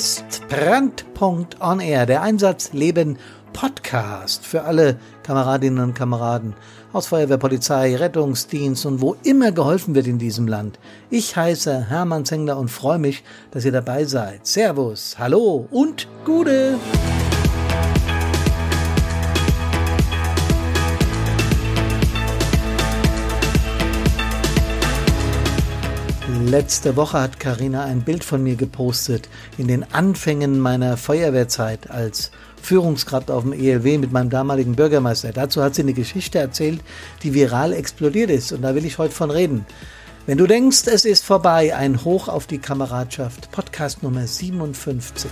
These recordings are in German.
ist Brandpunkt on Air, der Einsatzleben Podcast für alle Kameradinnen und Kameraden aus Feuerwehr, Polizei, Rettungsdienst und wo immer geholfen wird in diesem Land. Ich heiße Hermann Zengler und freue mich, dass ihr dabei seid. Servus, hallo und Gude! Letzte Woche hat Karina ein Bild von mir gepostet in den Anfängen meiner Feuerwehrzeit als Führungskraft auf dem ELW mit meinem damaligen Bürgermeister. Dazu hat sie eine Geschichte erzählt, die viral explodiert ist und da will ich heute von reden. Wenn du denkst, es ist vorbei, ein Hoch auf die Kameradschaft. Podcast Nummer 57.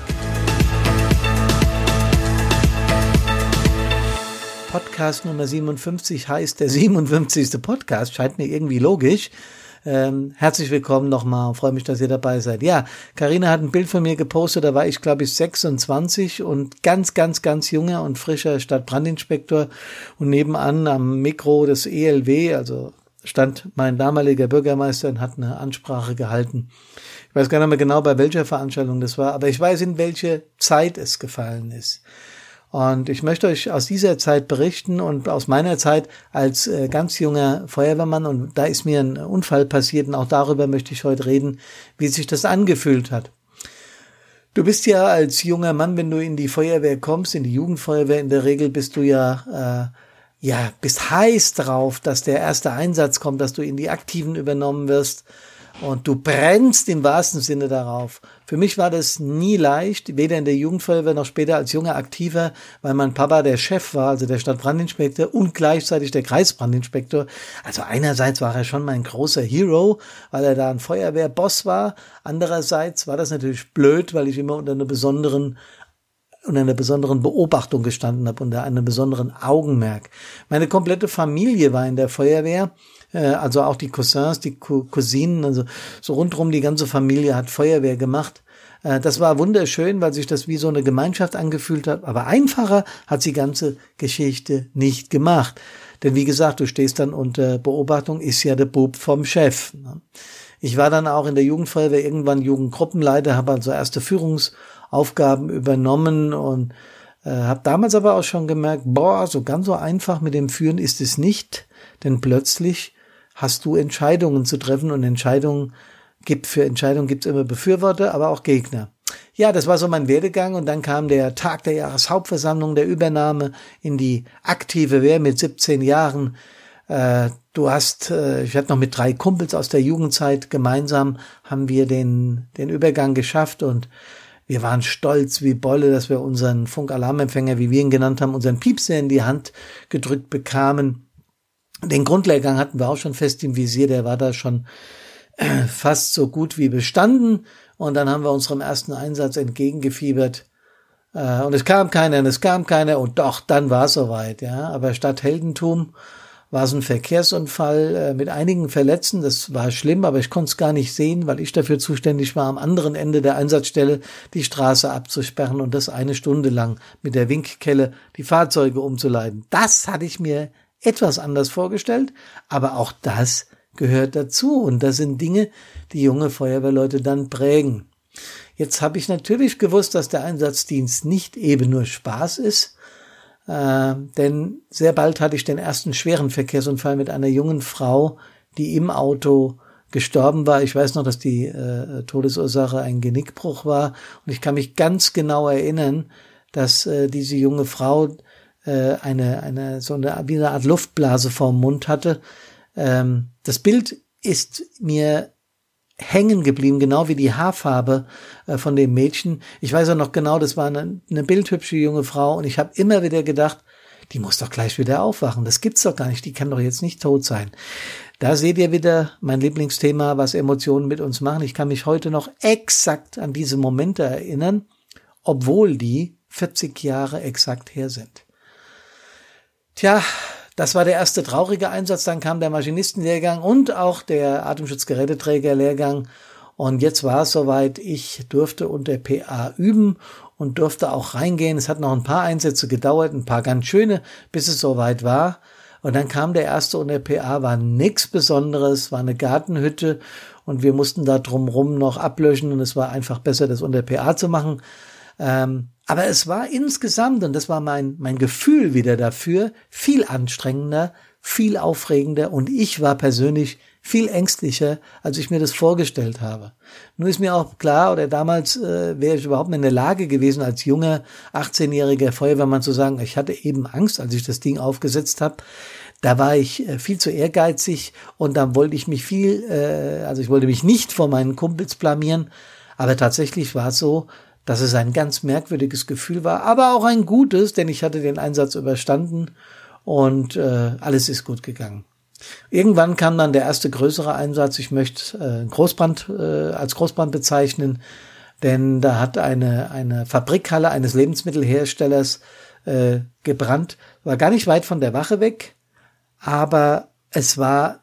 Podcast Nummer 57 heißt der 57. Podcast, scheint mir irgendwie logisch. Ähm, herzlich willkommen nochmal. Freue mich, dass ihr dabei seid. Ja, Karina hat ein Bild von mir gepostet. Da war ich, glaube ich, 26 und ganz, ganz, ganz junger und frischer Stadtbrandinspektor. Und nebenan am Mikro des ELW, also stand mein damaliger Bürgermeister und hat eine Ansprache gehalten. Ich weiß gar nicht mehr genau, bei welcher Veranstaltung das war, aber ich weiß, in welche Zeit es gefallen ist. Und ich möchte euch aus dieser Zeit berichten und aus meiner Zeit als äh, ganz junger Feuerwehrmann. Und da ist mir ein Unfall passiert und auch darüber möchte ich heute reden, wie sich das angefühlt hat. Du bist ja als junger Mann, wenn du in die Feuerwehr kommst, in die Jugendfeuerwehr, in der Regel bist du ja, äh, ja, bist heiß drauf, dass der erste Einsatz kommt, dass du in die Aktiven übernommen wirst. Und du brennst im wahrsten Sinne darauf. Für mich war das nie leicht, weder in der Jugendfeuerwehr noch später als junger Aktiver, weil mein Papa der Chef war, also der Stadtbrandinspektor und gleichzeitig der Kreisbrandinspektor. Also einerseits war er schon mein großer Hero, weil er da ein Feuerwehrboss war. Andererseits war das natürlich blöd, weil ich immer unter einer besonderen unter einer besonderen Beobachtung gestanden habe, unter einem besonderen Augenmerk. Meine komplette Familie war in der Feuerwehr äh, also auch die Cousins, die Cousinen, also so rundrum die ganze Familie hat Feuerwehr gemacht. Äh, das war wunderschön, weil sich das wie so eine Gemeinschaft angefühlt hat. Aber einfacher hat die ganze Geschichte nicht gemacht. Denn wie gesagt, du stehst dann unter Beobachtung, ist ja der Bub vom Chef. Ne? Ich war dann auch in der Jugendfeuerwehr irgendwann Jugendgruppenleiter, habe also erste Führungsaufgaben übernommen und äh, habe damals aber auch schon gemerkt, boah, so ganz so einfach mit dem Führen ist es nicht, denn plötzlich hast du Entscheidungen zu treffen und Entscheidungen gibt für Entscheidungen gibt es immer Befürworter, aber auch Gegner. Ja, das war so mein Werdegang und dann kam der Tag der Jahreshauptversammlung, der Übernahme in die aktive Wehr mit 17 Jahren. Äh, du hast, äh, ich hatte noch mit drei Kumpels aus der Jugendzeit gemeinsam haben wir den den Übergang geschafft und wir waren stolz wie Bolle, dass wir unseren Funkalarmempfänger, wie wir ihn genannt haben, unseren Piepser in die Hand gedrückt bekamen. Den Grundlehrgang hatten wir auch schon fest im Visier, der war da schon äh, fast so gut wie bestanden. Und dann haben wir unserem ersten Einsatz entgegengefiebert. Äh, und es kam keiner, und es kam keiner, und doch, dann war es soweit, ja. Aber statt Heldentum war es ein Verkehrsunfall äh, mit einigen Verletzten. Das war schlimm, aber ich konnte es gar nicht sehen, weil ich dafür zuständig war, am anderen Ende der Einsatzstelle die Straße abzusperren und das eine Stunde lang mit der Winkkelle die Fahrzeuge umzuleiten. Das hatte ich mir etwas anders vorgestellt, aber auch das gehört dazu und das sind Dinge, die junge Feuerwehrleute dann prägen. Jetzt habe ich natürlich gewusst, dass der Einsatzdienst nicht eben nur Spaß ist, äh, denn sehr bald hatte ich den ersten schweren Verkehrsunfall mit einer jungen Frau, die im Auto gestorben war. Ich weiß noch, dass die äh, Todesursache ein Genickbruch war und ich kann mich ganz genau erinnern, dass äh, diese junge Frau äh, eine, eine, so eine, wie eine Art Luftblase vorm Mund hatte. Ähm, das Bild ist mir hängen geblieben, genau wie die Haarfarbe äh, von dem Mädchen. Ich weiß auch noch genau, das war eine, eine bildhübsche junge Frau und ich habe immer wieder gedacht, die muss doch gleich wieder aufwachen. Das gibt's doch gar nicht. Die kann doch jetzt nicht tot sein. Da seht ihr wieder mein Lieblingsthema, was Emotionen mit uns machen. Ich kann mich heute noch exakt an diese Momente erinnern, obwohl die 40 Jahre exakt her sind. Tja, das war der erste traurige Einsatz. Dann kam der Maschinistenlehrgang und auch der Atemschutzgeräteträgerlehrgang. Und jetzt war es soweit. Ich durfte unter PA üben und durfte auch reingehen. Es hat noch ein paar Einsätze gedauert, ein paar ganz schöne, bis es soweit war. Und dann kam der erste und der PA, war nichts Besonderes, war eine Gartenhütte und wir mussten da drumrum noch ablöschen und es war einfach besser, das unter PA zu machen. Ähm, aber es war insgesamt, und das war mein, mein Gefühl wieder dafür, viel anstrengender, viel aufregender und ich war persönlich viel ängstlicher, als ich mir das vorgestellt habe. Nur ist mir auch klar, oder damals äh, wäre ich überhaupt in der Lage gewesen, als junger 18-jähriger Feuerwehrmann zu sagen, ich hatte eben Angst, als ich das Ding aufgesetzt habe. Da war ich äh, viel zu ehrgeizig und dann wollte ich mich viel, äh, also ich wollte mich nicht vor meinen Kumpels blamieren, aber tatsächlich war es so, dass es ein ganz merkwürdiges Gefühl war, aber auch ein gutes, denn ich hatte den Einsatz überstanden und äh, alles ist gut gegangen. Irgendwann kam dann der erste größere Einsatz. Ich möchte äh, Großbrand äh, als Großbrand bezeichnen, denn da hat eine, eine Fabrikhalle eines Lebensmittelherstellers äh, gebrannt. War gar nicht weit von der Wache weg, aber es war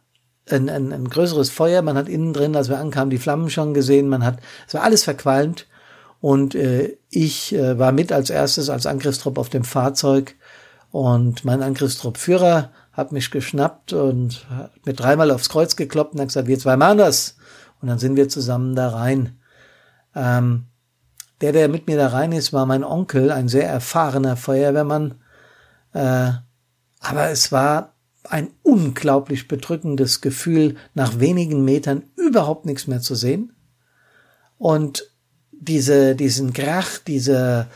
ein, ein, ein größeres Feuer. Man hat innen drin, als wir ankamen, die Flammen schon gesehen. Man hat, es war alles verqualmt. Und äh, ich äh, war mit als erstes als Angriffstrupp auf dem Fahrzeug und mein Angriffstruppführer hat mich geschnappt und hat mir dreimal aufs Kreuz gekloppt und hat gesagt, wir zwei machen das. Und dann sind wir zusammen da rein. Ähm, der, der mit mir da rein ist, war mein Onkel, ein sehr erfahrener Feuerwehrmann. Äh, aber es war ein unglaublich bedrückendes Gefühl, nach wenigen Metern überhaupt nichts mehr zu sehen. Und diese, diesen Krach, diese,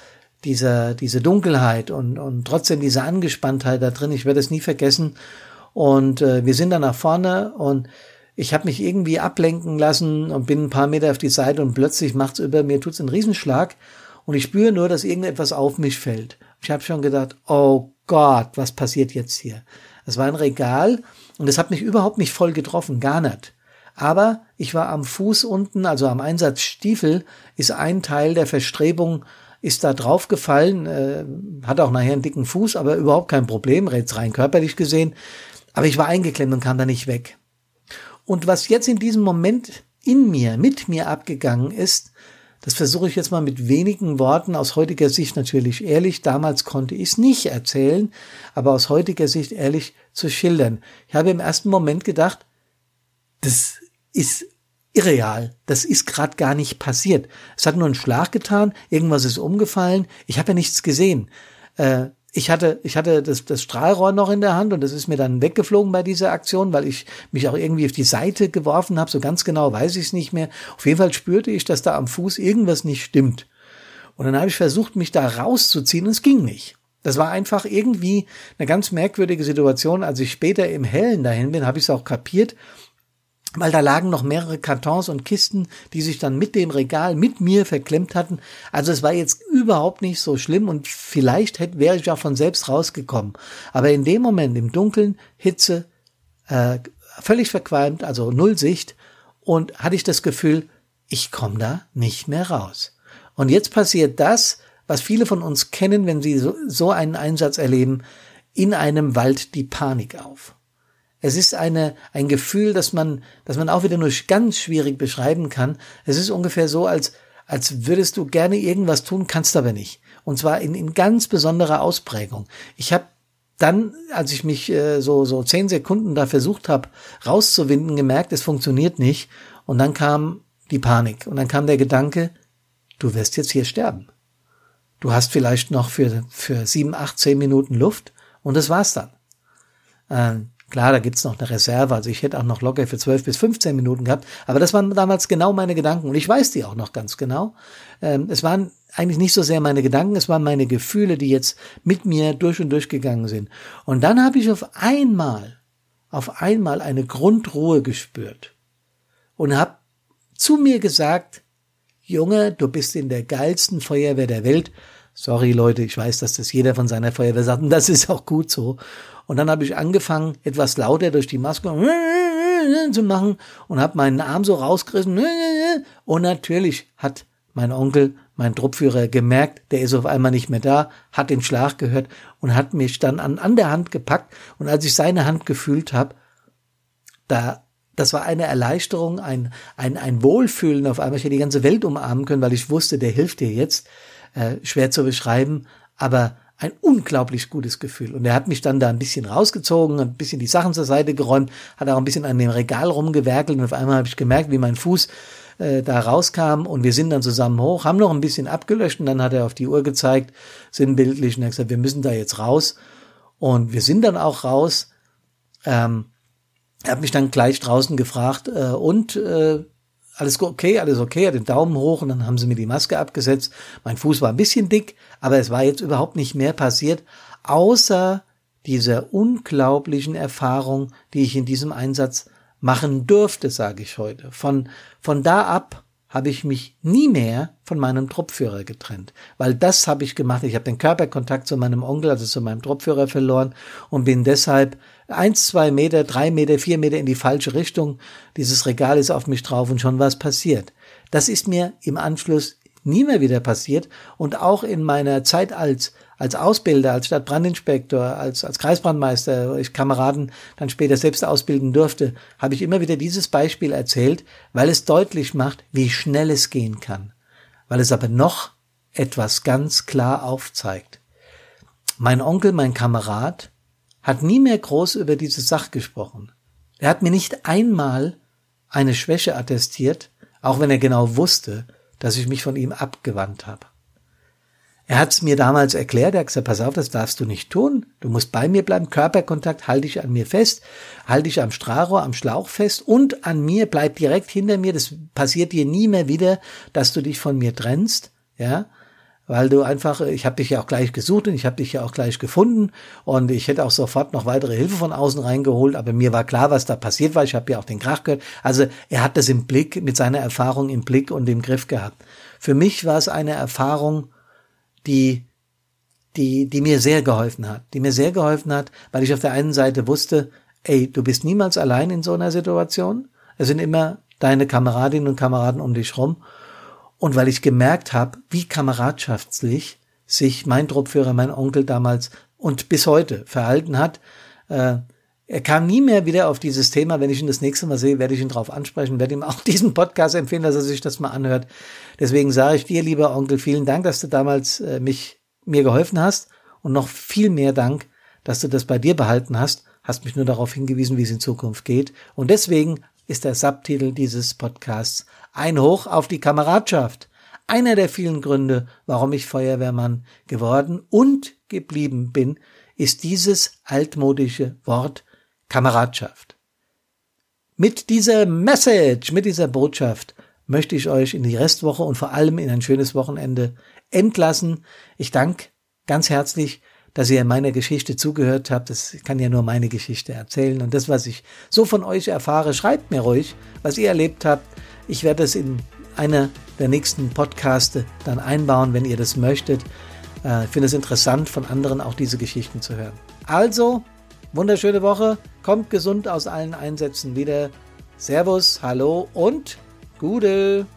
diese, diese Dunkelheit und, und trotzdem diese Angespanntheit da drin, ich werde es nie vergessen. Und äh, wir sind dann nach vorne und ich habe mich irgendwie ablenken lassen und bin ein paar Meter auf die Seite und plötzlich macht's über mir, tut's einen Riesenschlag und ich spüre nur, dass irgendetwas auf mich fällt. Ich habe schon gedacht, oh Gott, was passiert jetzt hier? Es war ein Regal und es hat mich überhaupt nicht voll getroffen, gar nicht. Aber ich war am Fuß unten, also am Einsatzstiefel, ist ein Teil der Verstrebung ist da draufgefallen, äh, hat auch nachher einen dicken Fuß, aber überhaupt kein Problem, jetzt rein körperlich gesehen. Aber ich war eingeklemmt und kam da nicht weg. Und was jetzt in diesem Moment in mir, mit mir abgegangen ist, das versuche ich jetzt mal mit wenigen Worten aus heutiger Sicht natürlich ehrlich. Damals konnte ich es nicht erzählen, aber aus heutiger Sicht ehrlich zu schildern. Ich habe im ersten Moment gedacht, das ist irreal. Das ist gerade gar nicht passiert. Es hat nur einen Schlag getan, irgendwas ist umgefallen. Ich habe ja nichts gesehen. Äh, ich hatte, ich hatte das, das Strahlrohr noch in der Hand und das ist mir dann weggeflogen bei dieser Aktion, weil ich mich auch irgendwie auf die Seite geworfen habe. So ganz genau weiß ich es nicht mehr. Auf jeden Fall spürte ich, dass da am Fuß irgendwas nicht stimmt. Und dann habe ich versucht, mich da rauszuziehen und es ging nicht. Das war einfach irgendwie eine ganz merkwürdige Situation. Als ich später im Hellen dahin bin, habe ich es auch kapiert weil da lagen noch mehrere Kartons und Kisten, die sich dann mit dem Regal mit mir verklemmt hatten. Also es war jetzt überhaupt nicht so schlimm und vielleicht hätte, wäre ich auch von selbst rausgekommen. Aber in dem Moment, im Dunkeln, Hitze, äh, völlig verqualmt, also null Sicht, und hatte ich das Gefühl, ich komme da nicht mehr raus. Und jetzt passiert das, was viele von uns kennen, wenn sie so, so einen Einsatz erleben, in einem Wald die Panik auf. Es ist eine, ein Gefühl, das man, das man auch wieder nur ganz schwierig beschreiben kann. Es ist ungefähr so, als, als würdest du gerne irgendwas tun, kannst aber nicht. Und zwar in, in ganz besonderer Ausprägung. Ich habe dann, als ich mich äh, so, so zehn Sekunden da versucht habe, rauszuwinden, gemerkt, es funktioniert nicht. Und dann kam die Panik. Und dann kam der Gedanke, du wirst jetzt hier sterben. Du hast vielleicht noch für, für sieben, acht, zehn Minuten Luft und das war's dann. Ähm, Klar, da gibt's noch eine Reserve, also ich hätte auch noch locker für 12 bis 15 Minuten gehabt, aber das waren damals genau meine Gedanken und ich weiß die auch noch ganz genau. Ähm, es waren eigentlich nicht so sehr meine Gedanken, es waren meine Gefühle, die jetzt mit mir durch und durch gegangen sind. Und dann habe ich auf einmal, auf einmal eine Grundruhe gespürt und habe zu mir gesagt, Junge, du bist in der geilsten Feuerwehr der Welt. Sorry Leute, ich weiß, dass das jeder von seiner Feuerwehr sagt und das ist auch gut so. Und dann habe ich angefangen, etwas lauter durch die Maske zu machen und habe meinen Arm so rausgerissen. Und natürlich hat mein Onkel, mein Truppführer, gemerkt, der ist auf einmal nicht mehr da, hat den Schlag gehört und hat mich dann an, an der Hand gepackt. Und als ich seine Hand gefühlt habe, da das war eine Erleichterung, ein, ein, ein Wohlfühlen auf einmal. Ich hätte die ganze Welt umarmen können, weil ich wusste, der hilft dir jetzt. Äh, schwer zu beschreiben, aber ein unglaublich gutes Gefühl. Und er hat mich dann da ein bisschen rausgezogen, ein bisschen die Sachen zur Seite geräumt, hat auch ein bisschen an dem Regal rumgewerkelt und auf einmal habe ich gemerkt, wie mein Fuß äh, da rauskam und wir sind dann zusammen hoch, haben noch ein bisschen abgelöscht und dann hat er auf die Uhr gezeigt, sinnbildlich, und er hat gesagt, wir müssen da jetzt raus. Und wir sind dann auch raus. Ähm, er hat mich dann gleich draußen gefragt, äh, und äh, alles okay, alles okay, hat den Daumen hoch und dann haben sie mir die Maske abgesetzt. Mein Fuß war ein bisschen dick, aber es war jetzt überhaupt nicht mehr passiert, außer dieser unglaublichen Erfahrung, die ich in diesem Einsatz machen durfte, sage ich heute. Von, von da ab habe ich mich nie mehr von meinem Truppführer getrennt, weil das habe ich gemacht. Ich habe den Körperkontakt zu meinem Onkel, also zu meinem Truppführer verloren und bin deshalb eins, zwei Meter, drei Meter, vier Meter in die falsche Richtung. Dieses Regal ist auf mich drauf und schon was passiert. Das ist mir im Anschluss nie mehr wieder passiert und auch in meiner Zeit als als Ausbilder, als Stadtbrandinspektor, als, als Kreisbrandmeister, wo ich Kameraden dann später selbst ausbilden durfte, habe ich immer wieder dieses Beispiel erzählt, weil es deutlich macht, wie schnell es gehen kann. Weil es aber noch etwas ganz klar aufzeigt. Mein Onkel, mein Kamerad, hat nie mehr groß über diese Sache gesprochen. Er hat mir nicht einmal eine Schwäche attestiert, auch wenn er genau wusste, dass ich mich von ihm abgewandt habe. Er hat es mir damals erklärt, er hat gesagt, pass auf, das darfst du nicht tun. Du musst bei mir bleiben, Körperkontakt, halte dich an mir fest, halte dich am Strahlrohr, am Schlauch fest und an mir, bleib direkt hinter mir. Das passiert dir nie mehr wieder, dass du dich von mir trennst, ja, weil du einfach, ich habe dich ja auch gleich gesucht und ich habe dich ja auch gleich gefunden und ich hätte auch sofort noch weitere Hilfe von außen reingeholt, aber mir war klar, was da passiert war. Ich habe ja auch den Krach gehört. Also er hat das im Blick, mit seiner Erfahrung im Blick und im Griff gehabt. Für mich war es eine Erfahrung, die, die, die mir sehr geholfen hat, die mir sehr geholfen hat, weil ich auf der einen Seite wusste, ey, du bist niemals allein in so einer Situation. Es sind immer deine Kameradinnen und Kameraden um dich rum. Und weil ich gemerkt habe, wie kameradschaftlich sich mein Truppführer, mein Onkel damals und bis heute verhalten hat, äh, er kam nie mehr wieder auf dieses Thema. Wenn ich ihn das nächste Mal sehe, werde ich ihn darauf ansprechen, werde ihm auch diesen Podcast empfehlen, dass er sich das mal anhört. Deswegen sage ich dir, lieber Onkel, vielen Dank, dass du damals äh, mich mir geholfen hast und noch viel mehr Dank, dass du das bei dir behalten hast. Hast mich nur darauf hingewiesen, wie es in Zukunft geht. Und deswegen ist der Subtitel dieses Podcasts Ein Hoch auf die Kameradschaft. Einer der vielen Gründe, warum ich Feuerwehrmann geworden und geblieben bin, ist dieses altmodische Wort Kameradschaft. Mit dieser Message, mit dieser Botschaft möchte ich euch in die Restwoche und vor allem in ein schönes Wochenende entlassen. Ich danke ganz herzlich, dass ihr meiner Geschichte zugehört habt. Das kann ja nur meine Geschichte erzählen. Und das, was ich so von euch erfahre, schreibt mir ruhig, was ihr erlebt habt. Ich werde es in einer der nächsten Podcaste dann einbauen, wenn ihr das möchtet. Äh, ich finde es interessant, von anderen auch diese Geschichten zu hören. Also, Wunderschöne Woche. Kommt gesund aus allen Einsätzen wieder. Servus, hallo und Gude.